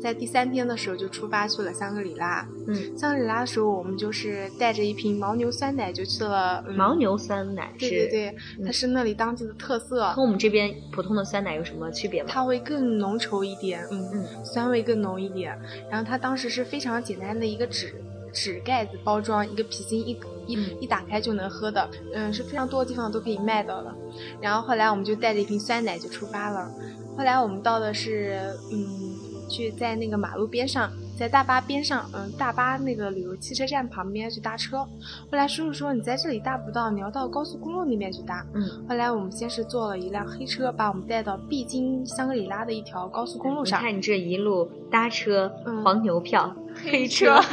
在第三天的时候就出发去了香格里拉。嗯，香格里拉的时候，我们就是带着一瓶牦牛酸奶就去了。嗯、牦牛酸奶是，对对对，它是那里当地的特色。和我们这边普通的酸奶有什么区别吗？它会更浓稠一点，嗯嗯，酸味更浓一点。然后它当时是非常简单的一个纸纸盖子包装，一个皮筋一一、嗯一打开就能喝的，嗯，是非常多的地方都可以卖到的。然后后来我们就带着一瓶酸奶就出发了。后来我们到的是，嗯，去在那个马路边上，在大巴边上，嗯，大巴那个旅游汽车站旁边去搭车。后来叔叔说你在这里搭不到，你要到高速公路那边去搭。嗯，后来我们先是坐了一辆黑车，把我们带到必经香格里拉的一条高速公路上。你看你这一路搭车，嗯黄牛票，黑车。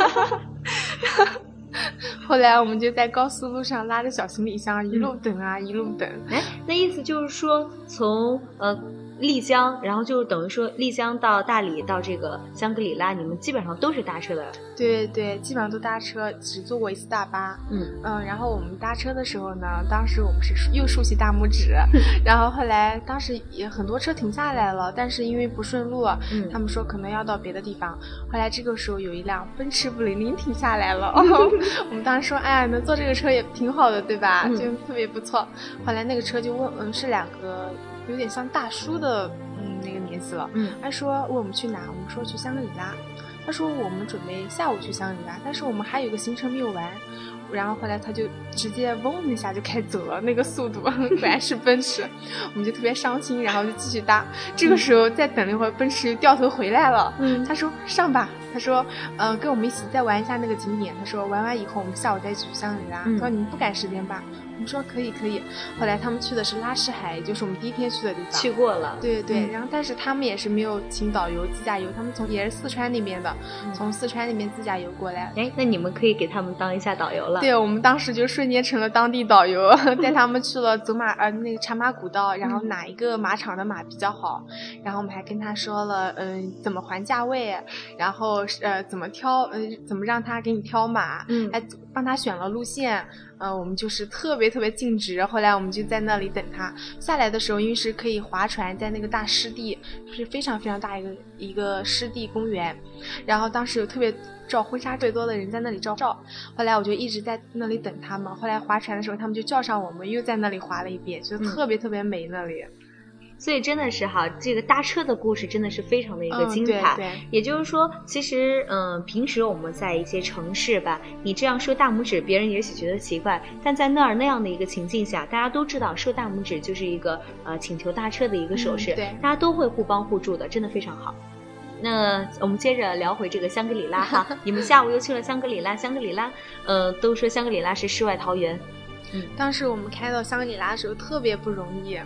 后来我们就在高速路上拉着小行李箱一路等啊，一路等。哎，那意思就是说从呃。丽江，然后就等于说丽江到大理到这个香格里拉，你们基本上都是搭车的。对对，基本上都搭车，只坐过一次大巴。嗯嗯，然后我们搭车的时候呢，当时我们是又竖起大拇指，然后后来当时也很多车停下来了，但是因为不顺路，嗯他们说可能要到别的地方。后来这个时候有一辆奔驰布灵灵停下来了，我们当时说，哎呀，能坐这个车也挺好的，对吧？嗯就特别不错。后来那个车就问，嗯，是两个。有点像大叔的，嗯，那个年纪了。嗯，他说问我们去哪，我们说去香格里拉。他说我们准备下午去香格里拉，但是我们还有个行程没有完。然后后来他就直接嗡一下就开走了，那个速度 果然是奔驰，我们就特别伤心，然后就继续搭。这个时候再等了一会儿，奔驰又掉头回来了。嗯，他说上吧，他说呃跟我们一起再玩一下那个景点。他说玩完以后我们下午再去香格里拉。嗯、他说你们不赶时间吧？我们说可以可以。后来他们去的是拉什海，就是我们第一天去的地方。去过了。对对对，嗯、然后但是他们也是没有请导游自驾游，他们从也是四川那边的，嗯、从四川那边自驾游过来。哎，那你们可以给他们当一下导游了。对，我们当时就瞬间成了当地导游，带他们去了走马呃那个茶马古道，然后哪一个马场的马比较好，然后我们还跟他说了嗯怎么还价位，然后呃怎么挑呃怎么让他给你挑马，嗯，还帮他选了路线。嗯、呃，我们就是特别特别尽职。后来我们就在那里等他下来的时候，因为是可以划船，在那个大湿地，就是非常非常大一个一个湿地公园。然后当时有特别照婚纱最多的人在那里照照。后来我就一直在那里等他们。后来划船的时候，他们就叫上我们，又在那里划了一遍，就特别特别美那里。所以真的是哈，这个搭车的故事真的是非常的一个精彩。嗯、对对也就是说，其实嗯，平时我们在一些城市吧，你这样竖大拇指，别人也许觉得奇怪，但在那儿那样的一个情境下，大家都知道竖大拇指就是一个呃请求搭车的一个手势，嗯、对，大家都会互帮互助的，真的非常好。那我们接着聊回这个香格里拉哈，你们下午又去了香格里拉，香格里拉，呃，都说香格里拉是世外桃源。嗯，当时我们开到香格里拉的时候特别不容易。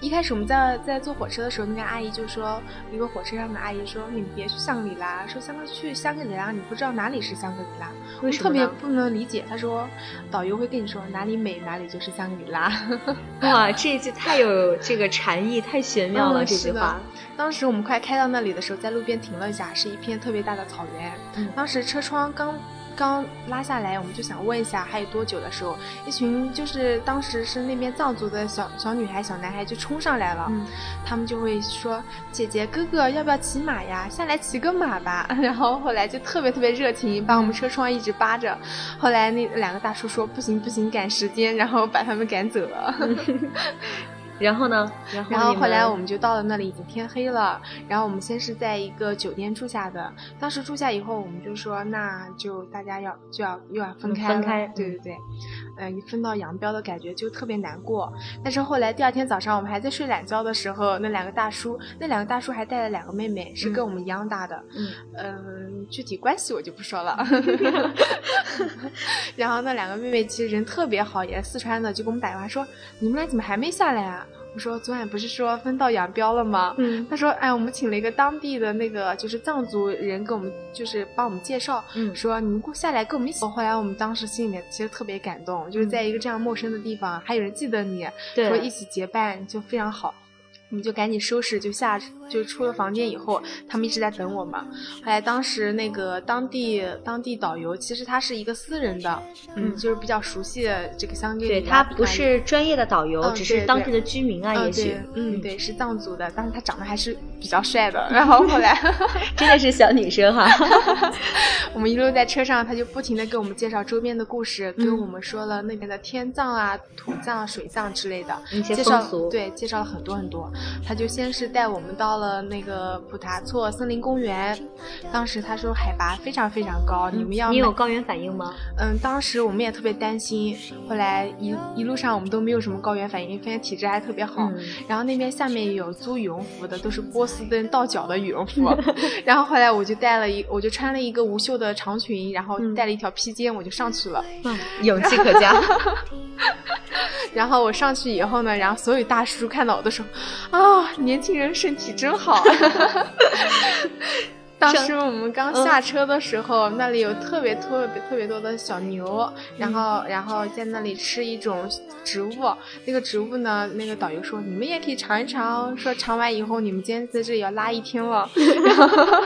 一开始我们在在坐火车的时候，那个阿姨就说，一个火车上的阿姨说：“你们别去香格里拉，说香格去香格里拉，你不知道哪里是香格里拉。”为什么特别不能理解。她说，导游会跟你说哪里美哪里就是香格里拉。哇，这一句太有这个禅意，太玄妙了、嗯、这句话。当时我们快开到那里的时候，在路边停了一下，是一片特别大的草原。嗯、当时车窗刚。刚拉下来，我们就想问一下还有多久的时候，一群就是当时是那边藏族的小小女孩、小男孩就冲上来了，嗯、他们就会说：“姐姐、哥哥，要不要骑马呀？下来骑个马吧。”然后后来就特别特别热情，把我们车窗一直扒着。后来那两个大叔说：“不行不行，赶时间。”然后把他们赶走了。然后呢？然后然后后来我们就到了那里，已经天黑了。然后我们先是在一个酒店住下的。当时住下以后，我们就说，那就大家要就要又要分开分开。对对对，嗯、呃，一分道扬镳的感觉就特别难过。但是后来第二天早上，我们还在睡懒觉的时候，那两个大叔，那两个大叔还带了两个妹妹，是跟我们一样大的。嗯嗯、呃，具体关系我就不说了。然后那两个妹妹其实人特别好，也是四川的，就给我们打电话说：“你们俩怎么还没下来啊？”我说昨晚不是说分道扬镳了吗？嗯，他说，哎，我们请了一个当地的那个就是藏族人给我们就是帮我们介绍，嗯，说你们过下来跟我们一起。后来我们当时心里面其实特别感动，就是在一个这样陌生的地方，还有人记得你，对说一起结伴就非常好。我们就赶紧收拾，就下就出了房间以后，他们一直在等我们。后来当时那个当地当地导游，其实他是一个私人的，嗯，就是比较熟悉这个香格里拉。对他不是专业的导游，只是当地的居民啊，也许。嗯，对，是藏族的，但是他长得还是比较帅的。然后后来 真的是小女生哈。我们一路在车上，他就不停的给我们介绍周边的故事，跟我们说了那边的天葬啊、土葬、水葬之类的，介绍对，介绍了很多很多。他就先是带我们到了那个普达措森林公园，当时他说海拔非常非常高，你们要你有高原反应吗？嗯，当时我们也特别担心，后来一一路上我们都没有什么高原反应，发现体质还特别好。然后那边下面有租羽绒服的，都是波司登到脚的羽绒服。然后后来我就带了一，我就穿了一个无袖的长裙，然后带了一条披肩，我就上去了。嗯，勇气可嘉。然后我上去以后呢，然后所有大叔看到我的时啊，年轻人身体真好。当时我们刚下车的时候，那里有特别特别特别多的小牛，然后然后在那里吃一种植物，那个植物呢，那个导游说你们也可以尝一尝，说尝完以后你们今天在这里要拉一天了。然后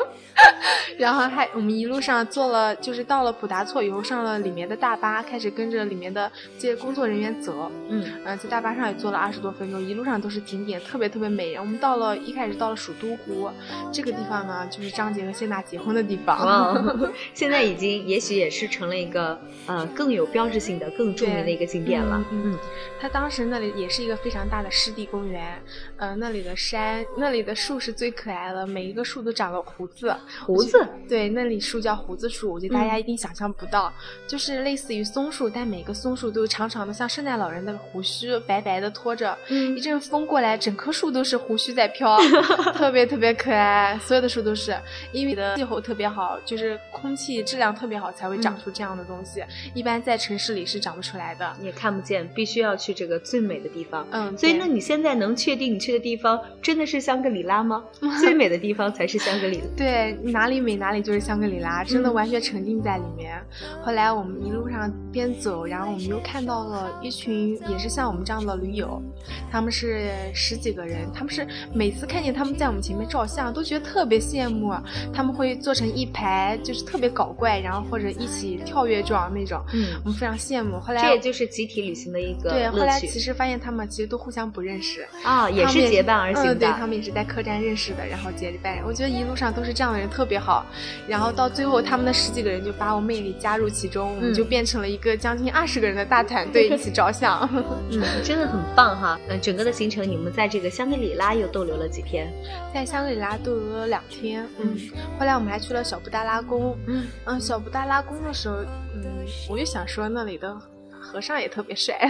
然后还我们一路上坐了，就是到了普达措以后上了里面的大巴，开始跟着里面的这些工作人员走。嗯，呃，在大巴上也坐了二十多分钟，一路上都是景点，特别特别美。我们到了一开始到了蜀都湖，这个地方呢，就是张杰和谢娜结婚的地方。现在已经也许也是成了一个呃更有标志性的、更著名的一个景点了。嗯，他当时那里也是一个非常大的湿地公园，呃，那里的山、那里的树是最可爱的，每一个树都长了胡子。胡子。对，那里树叫胡子树，我觉得大家一定想象不到，就是类似于松树，但每个松树都长长的，像圣诞老人的胡须，白白的拖着，一阵风过来，整棵树都是胡须在飘，特别特别可爱。所有的树都是，因为的气候特别好，就是空气质量特别好，才会长出这样的东西。一般在城市里是长不出来的，也看不见，必须要去这个最美的地方。嗯，所以那你现在能确定你去的地方真的是香格里拉吗？最美的地方才是香格里拉。对，哪里美哪里就是香格里拉，真的完全沉浸在里面。后来我们一路上边走，然后我们又看到了一群也是像我们这样的驴友，他们是十几个人，他们是每次看见他们在我们前面照相，都觉得特别羡慕。他们会做成一排，就是特别搞怪，然后或者一起跳跃状那种，嗯，我们非常羡慕。后来这也就是集体旅行的一个对。后来其实发现他们其实都互相不认识啊，也是结伴而行的。对，他们也是在客栈认识的，然后结伴。我觉得一路上都是这样的人，特别好。然后到最后，他们的十几个人就把我们也加入其中，我们就变成了一个将近二十个人的大团队，一起照相。嗯，真的很棒哈。嗯，整个的行程，你们在这个香格里拉又逗留了几天？在香格里拉逗留了两天。嗯，后来我们还去了小布达拉宫。嗯嗯，小布达拉宫的时候，嗯，我就想说那里的和尚也特别帅。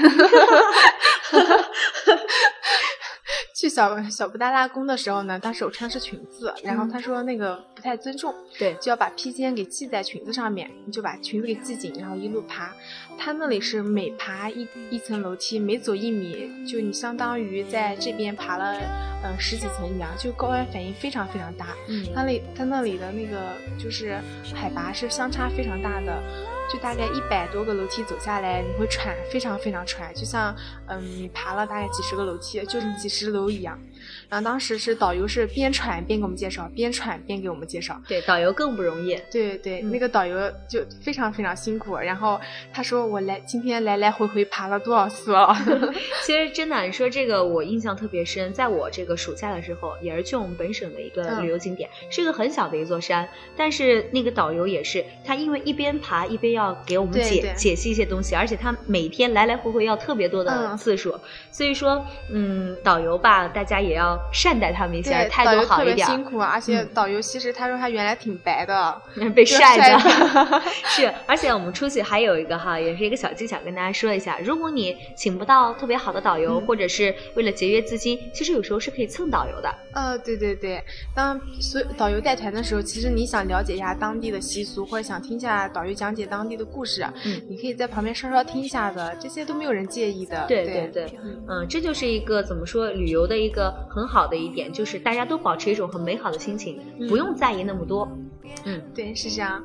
去小小布达拉宫的时候呢，当时我穿的是裙子，然后他说那个不太尊重，对，就要把披肩给系在裙子上面，你就把裙子给系紧，然后一路爬。他那里是每爬一一层楼梯，每走一米，就你相当于在这边爬了嗯十几层一样，就高原反应非常非常大。嗯，他那他那里的那个就是海拔是相差非常大的。就大概一百多个楼梯走下来，你会喘，非常非常喘，就像嗯，你爬了大概几十个楼梯，就是几十楼一样。然后当时是导游是边喘边给我们介绍，边喘边给我们介绍。对，导游更不容易。对对，那个导游就非常非常辛苦。然后他说我来今天来来回回爬了多少次了。其实真的，你说这个我印象特别深，在我这个暑假的时候，也是去我们本省的一个旅游景点，是一个很小的一座山，但是那个导游也是，他因为一边爬一边要给我们解解析一些东西，而且他每天来来回回要特别多的次数，所以说嗯，导游吧，大家也要。善待他们一下，态度好一点。辛苦，而且导游其实他说他原来挺白的，被晒的。是，而且我们出去还有一个哈，也是一个小技巧，跟大家说一下。如果你请不到特别好的导游，或者是为了节约资金，其实有时候是可以蹭导游的。呃，对对对，当所导游带团的时候，其实你想了解一下当地的习俗，或者想听一下导游讲解当地的故事，嗯，你可以在旁边稍稍听一下的，这些都没有人介意的。对对对，嗯，这就是一个怎么说旅游的一个很好的一点，就是大家都保持一种很美好的心情，不用在意那么多。嗯，对，是这样。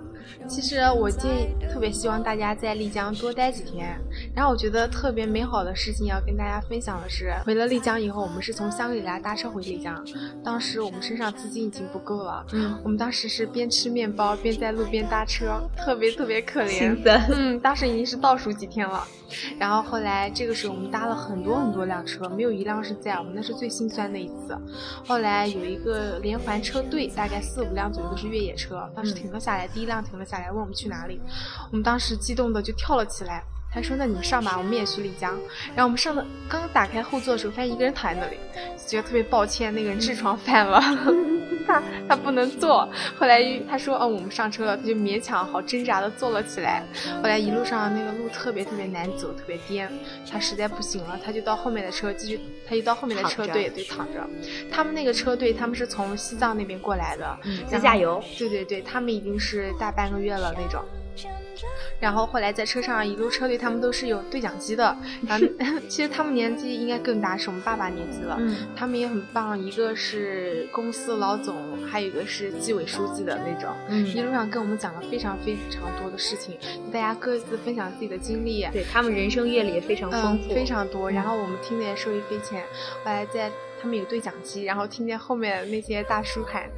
其实我建议特别希望大家在丽江多待几天。然后我觉得特别美好的事情要跟大家分享的是，回了丽江以后，我们是从香格里拉搭车回丽江。当时我们身上资金已经不够了，嗯，我们当时是边吃面包边在路边搭车，特别特别可怜。嗯，当时已经是倒数几天了。然后后来这个时候我们搭了很多很多辆车，没有一辆是在我们那是最心酸的一次。后来有一个连环车队，大概四五辆左右都是越野车，当时停了下来，第一辆停停了下来，问我们去哪里。我们当时激动的就跳了起来。他说：“那你们上吧，我们也去丽江。”然后我们上的刚打开后座的时候，发现一个人躺在那里，觉得特别抱歉，那个人痔疮犯了，他他不能坐。后来他说：“哦，我们上车了。”他就勉强好挣扎的坐了起来。后来一路上那个路特别特别难走，特别颠，他实在不行了，他就到后面的车继续，他就到后面的车队对躺着。他们那个车队他们是从西藏那边过来的，自驾游。对对对，他们已经是大半个月了那种。然后后来在车上一路车队，他们都是有对讲机的。然后 其实他们年纪应该更大，是我们爸爸年纪了。嗯，他们也很棒，一个是公司老总，还有一个是纪委书记的那种。嗯，一路上跟我们讲了非常非常多的事情，大家各自分享自己的经历。对他们人生阅历也非常丰富，非常多。然后我们听的也受益匪浅。后来在他们有对讲机，然后听见后面那些大叔喊。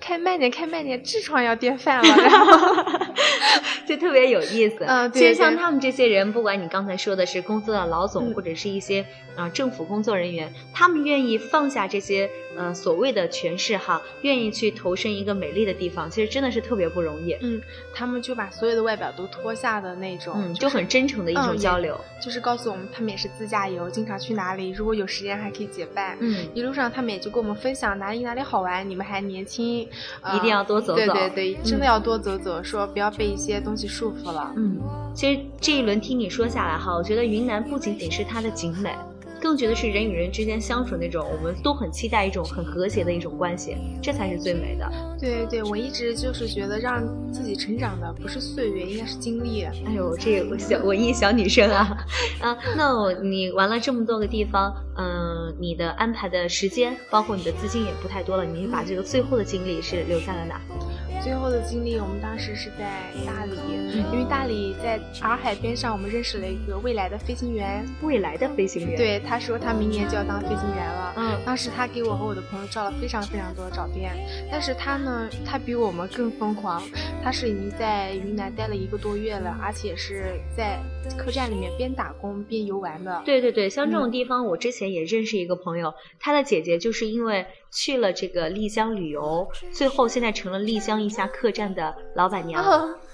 开慢点，开慢点，痔疮要变犯了，然 后 就特别有意思。嗯，其实像他们这些人，不管你刚才说的是公司的老总，或者是一些啊政府工作人员，他们愿意放下这些呃所谓的权势哈，愿意去投身一个美丽的地方，其实真的是特别不容易。嗯，他们就把所有的外表都脱下的那种，嗯就很真诚的一种交流，就是告诉我们他们也是自驾游，经常去哪里，如果有时间还可以结伴。嗯，一路上他们也就跟我们分享哪里哪里好玩，你们还年轻。一定要多走走，对对对，真的要多走走，说不要被一些东西束缚了。嗯，其实这一轮听你说下来哈，我觉得云南不仅仅是它的景美。更觉得是人与人之间相处那种，我们都很期待一种很和谐的一种关系，这才是最美的。对对，我一直就是觉得让自己成长的不是岁月，应该是经历。哎呦，这个小文艺小女生啊，啊，那我你玩了这么多个地方，嗯，你的安排的时间，包括你的资金也不太多了，你把这个最后的精力是留在了哪？最后的经历，我们当时是在大理，因为大理在洱海边上，我们认识了一个未来的飞行员。未来的飞行员，对，他说他明年就要当飞行员了。嗯，当时他给我和我的朋友照了非常非常多的照片，但是他呢，他比我们更疯狂，他是已经在云南待了一个多月了，而且是在客栈里面边打工边游玩的。对对对，像这种地方，我之前也认识一个朋友，他的姐姐就是因为。去了这个丽江旅游，最后现在成了丽江一家客栈的老板娘。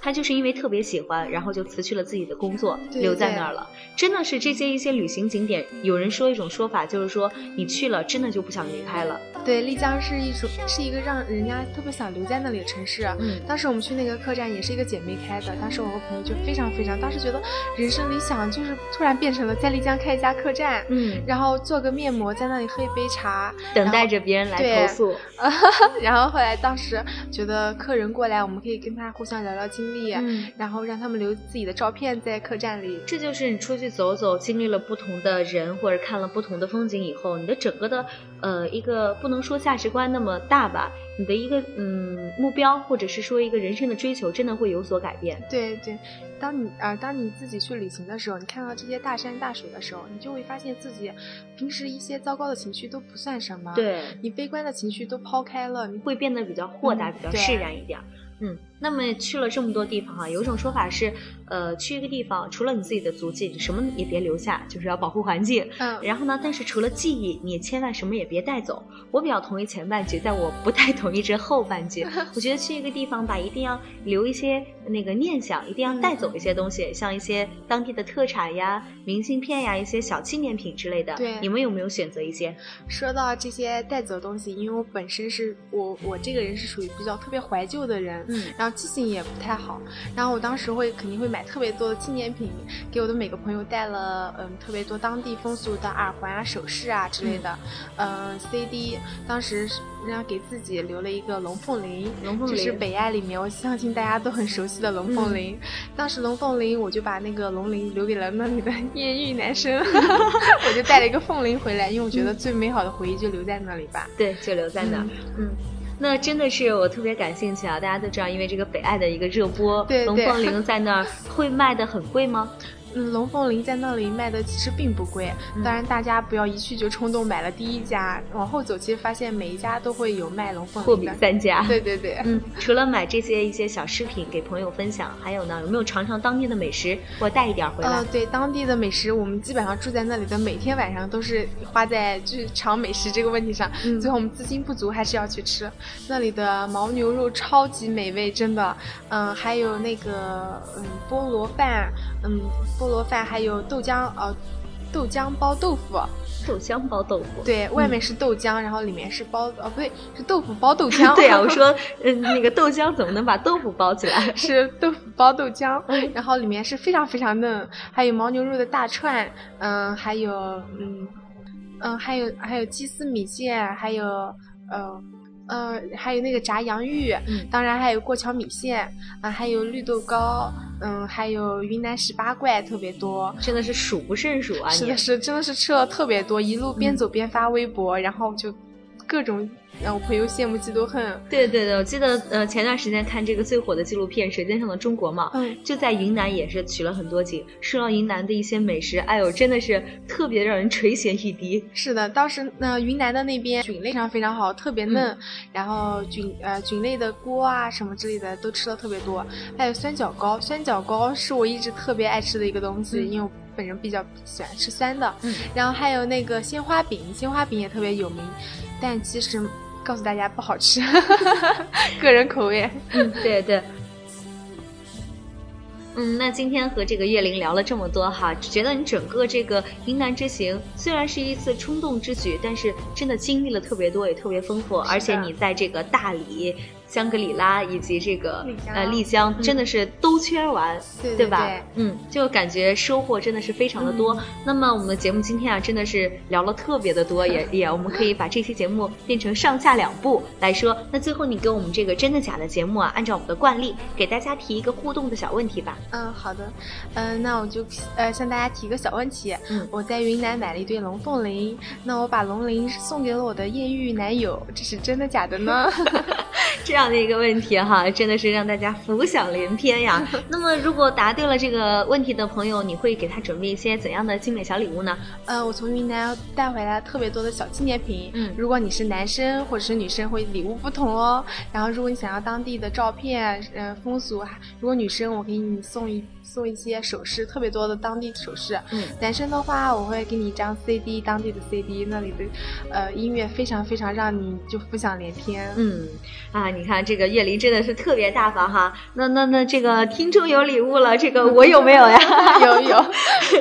她就是因为特别喜欢，然后就辞去了自己的工作，留在那儿了。真的是这些一些旅行景点，有人说一种说法，就是说你去了，真的就不想离开了。对，丽江是一种是一个让人家特别想留在那里的城市。嗯，当时我们去那个客栈，也是一个姐妹开的。当时我和朋友就非常非常，当时觉得人生理想就是突然变成了在丽江开一家客栈，嗯，然后做个面膜，在那里喝一杯茶，等待着别人来投诉。然后后来当时觉得客人过来，我们可以跟他互相聊聊经历。嗯，然后让他们留自己的照片在客栈里，这就是你出去走走，经历了不同的人或者看了不同的风景以后，你的整个的呃一个不能说价值观那么大吧，你的一个嗯目标或者是说一个人生的追求，真的会有所改变。对对，当你啊当你自己去旅行的时候，你看到这些大山大水的时候，你就会发现自己平时一些糟糕的情绪都不算什么，对你悲观的情绪都抛开了，你会变得比较豁达，比较释然一点。嗯，那么去了这么多地方啊，有一种说法是，呃，去一个地方，除了你自己的足迹，你什么也别留下，就是要保护环境。嗯，然后呢，但是除了记忆，你也千万什么也别带走。我比较同意前半句，但我不太同意这后半句。我觉得去一个地方吧，一定要留一些那个念想，一定要带走一些东西，像一些当地的特产呀、明信片呀、一些小纪念品之类的。对，你们有没有选择一些？说到这些带走的东西，因为我本身是我我这个人是属于比较特别怀旧的人。嗯，然后记性也不太好，然后我当时会肯定会买特别多的纪念品，给我的每个朋友带了嗯特别多当地风俗的耳环啊、首饰啊之类的，嗯 CD，当时人家给自己留了一个龙凤铃，龙凤铃是北爱里面我相信大家都很熟悉的龙凤铃，当时龙凤铃我就把那个龙铃留给了那里的艳遇男生，我就带了一个凤铃回来，因为我觉得最美好的回忆就留在那里吧，对，就留在那，嗯。那真的是我特别感兴趣啊！大家都知道，因为这个北爱的一个热播，对龙凤铃在那儿会卖的很贵吗？嗯，龙凤林在那里卖的其实并不贵，当然大家不要一去就冲动买了第一家，往后走其实发现每一家都会有卖龙凤的货比三家。对对对，嗯，除了买这些一些小饰品给朋友分享，还有呢，有没有尝尝当地的美食？我带一点回来。呃，对，当地的美食，我们基本上住在那里的每天晚上都是花在就是尝美食这个问题上。嗯，最后我们资金不足，还是要去吃那里的牦牛肉，超级美味，真的。嗯，还有那个嗯菠萝饭，嗯菠萝饭，还有。豆浆呃，豆浆包豆腐，豆浆包豆腐，对外面是豆浆，然后里面是包哦不对，是豆腐包豆浆。对呀，我说嗯那个豆浆怎么能把豆腐包起来？是豆腐包豆浆，然后里面是非常非常嫩，还有牦牛肉的大串，嗯，还有嗯嗯还有还有鸡丝米线，还有呃呃还有那个炸洋芋，当然还有过桥米线啊，还有绿豆糕。嗯，还有云南十八怪特别多，真的是数不胜数啊！是的是，真的是吃了特别多，一路边走边发微博，然后就各种。让我朋友羡慕嫉妒恨。对对对，我记得呃前段时间看这个最火的纪录片《舌尖上的中国》嘛，嗯，就在云南也是取了很多景，说到云南的一些美食，哎呦真的是特别让人垂涎欲滴。是的，当时那云南的那边菌类上非常好，特别嫩，然后菌呃菌类的锅啊什么之类的都吃的特别多，还有酸角糕，酸角糕是我一直特别爱吃的一个东西，因为我本人比较喜欢吃酸的。嗯，然后还有那个鲜花饼，鲜花饼也特别有名，但其实。告诉大家不好吃，个人口味。嗯，对对。嗯，那今天和这个叶玲聊了这么多哈，觉得你整个这个云南之行虽然是一次冲动之举，但是真的经历了特别多，也特别丰富，而且你在这个大理。香格里拉以及这个呃丽江，真的是兜圈完，对吧？嗯，就感觉收获真的是非常的多。那么我们的节目今天啊，真的是聊了特别的多，也 也我们可以把这期节目变成上下两部来说。那最后你给我们这个真的假的节目啊，按照我们的惯例，给大家提一个互动的小问题吧。嗯，好的。嗯，那我就呃向大家提个小问题。嗯，我在云南买了一对龙凤铃，那我把龙铃送给了我的艳遇男友，这是真的假的呢？这样的一个问题哈，真的是让大家浮想联翩呀。那么，如果答对了这个问题的朋友，你会给他准备一些怎样的精美小礼物呢？呃，我从云南带回来特别多的小纪念品。嗯，如果你是男生或者是女生，会礼物不同哦。然后，如果你想要当地的照片，呃，风俗，如果女生，我给你送一。送一些首饰，特别多的当地首饰。嗯，男生的话，我会给你一张 CD，当地的 CD，那里的呃音乐非常非常让你就浮想联翩。嗯，啊，你看这个叶林真的是特别大方哈。那那那这个听众有礼物了，这个我有没有呀？有 有，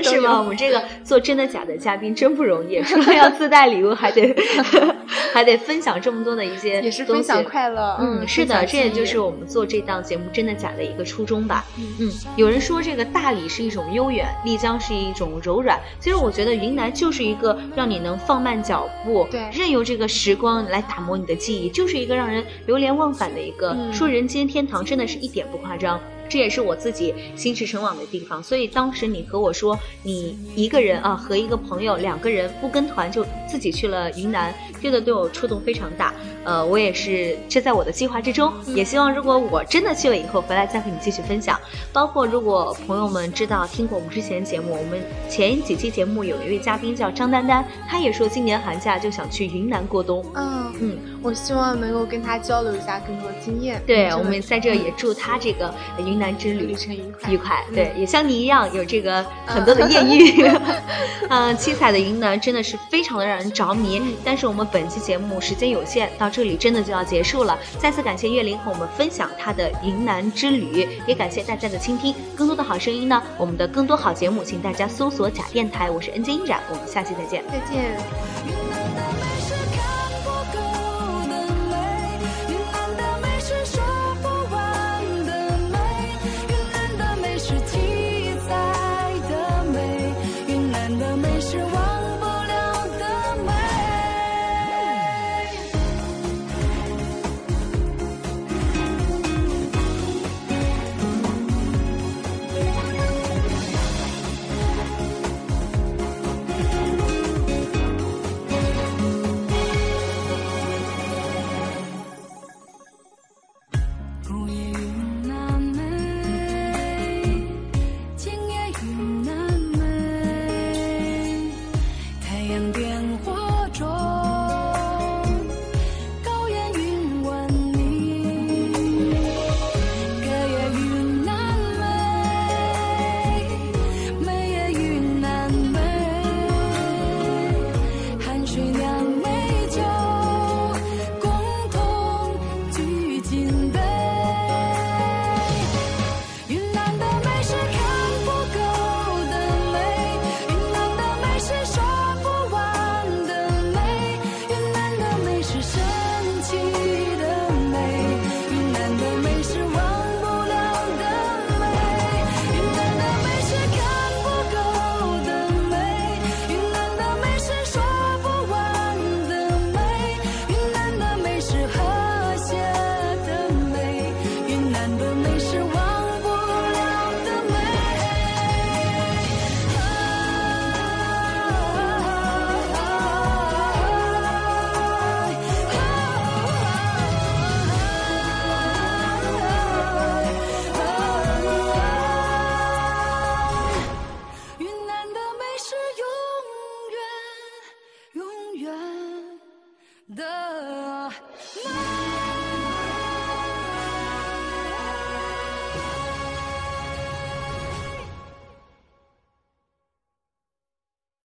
是吗？我们这个做真的假的嘉宾真不容易，除了要自带礼物，还得 还得分享这么多的一些也是分享快乐。嗯，是的，这也就是我们做这档节目真的假的一个初衷吧。嗯嗯，有人说。说这个大理是一种悠远，丽江是一种柔软。其实我觉得云南就是一个让你能放慢脚步，对，任由这个时光来打磨你的记忆，就是一个让人流连忘返的一个。说人间天堂，真的是一点不夸张。这也是我自己心驰神往的地方。所以当时你和我说，你一个人啊，和一个朋友两个人不跟团就自己去了云南，这个对我触动非常大。呃，我也是，这在我的计划之中。也希望如果我真的去了以后回来再和你继续分享。包括如果朋友们知道听过我们之前节目，我们前几期节目有一位嘉宾叫张丹丹，她也说今年寒假就想去云南过冬。嗯嗯，我希望能够跟他交流一下更多经验。对，我们在这也祝他这个云南之旅旅程愉快。愉快，对，也像你一样有这个很多的艳遇。嗯，七彩的云南真的是非常的让人着迷。但是我们本期节目时间有限，到。这里真的就要结束了，再次感谢岳林和我们分享他的云南之旅，也感谢大家的倾听。更多的好声音呢，我们的更多好节目，请大家搜索假电台。我是 N J 音展，我们下期再见，再见。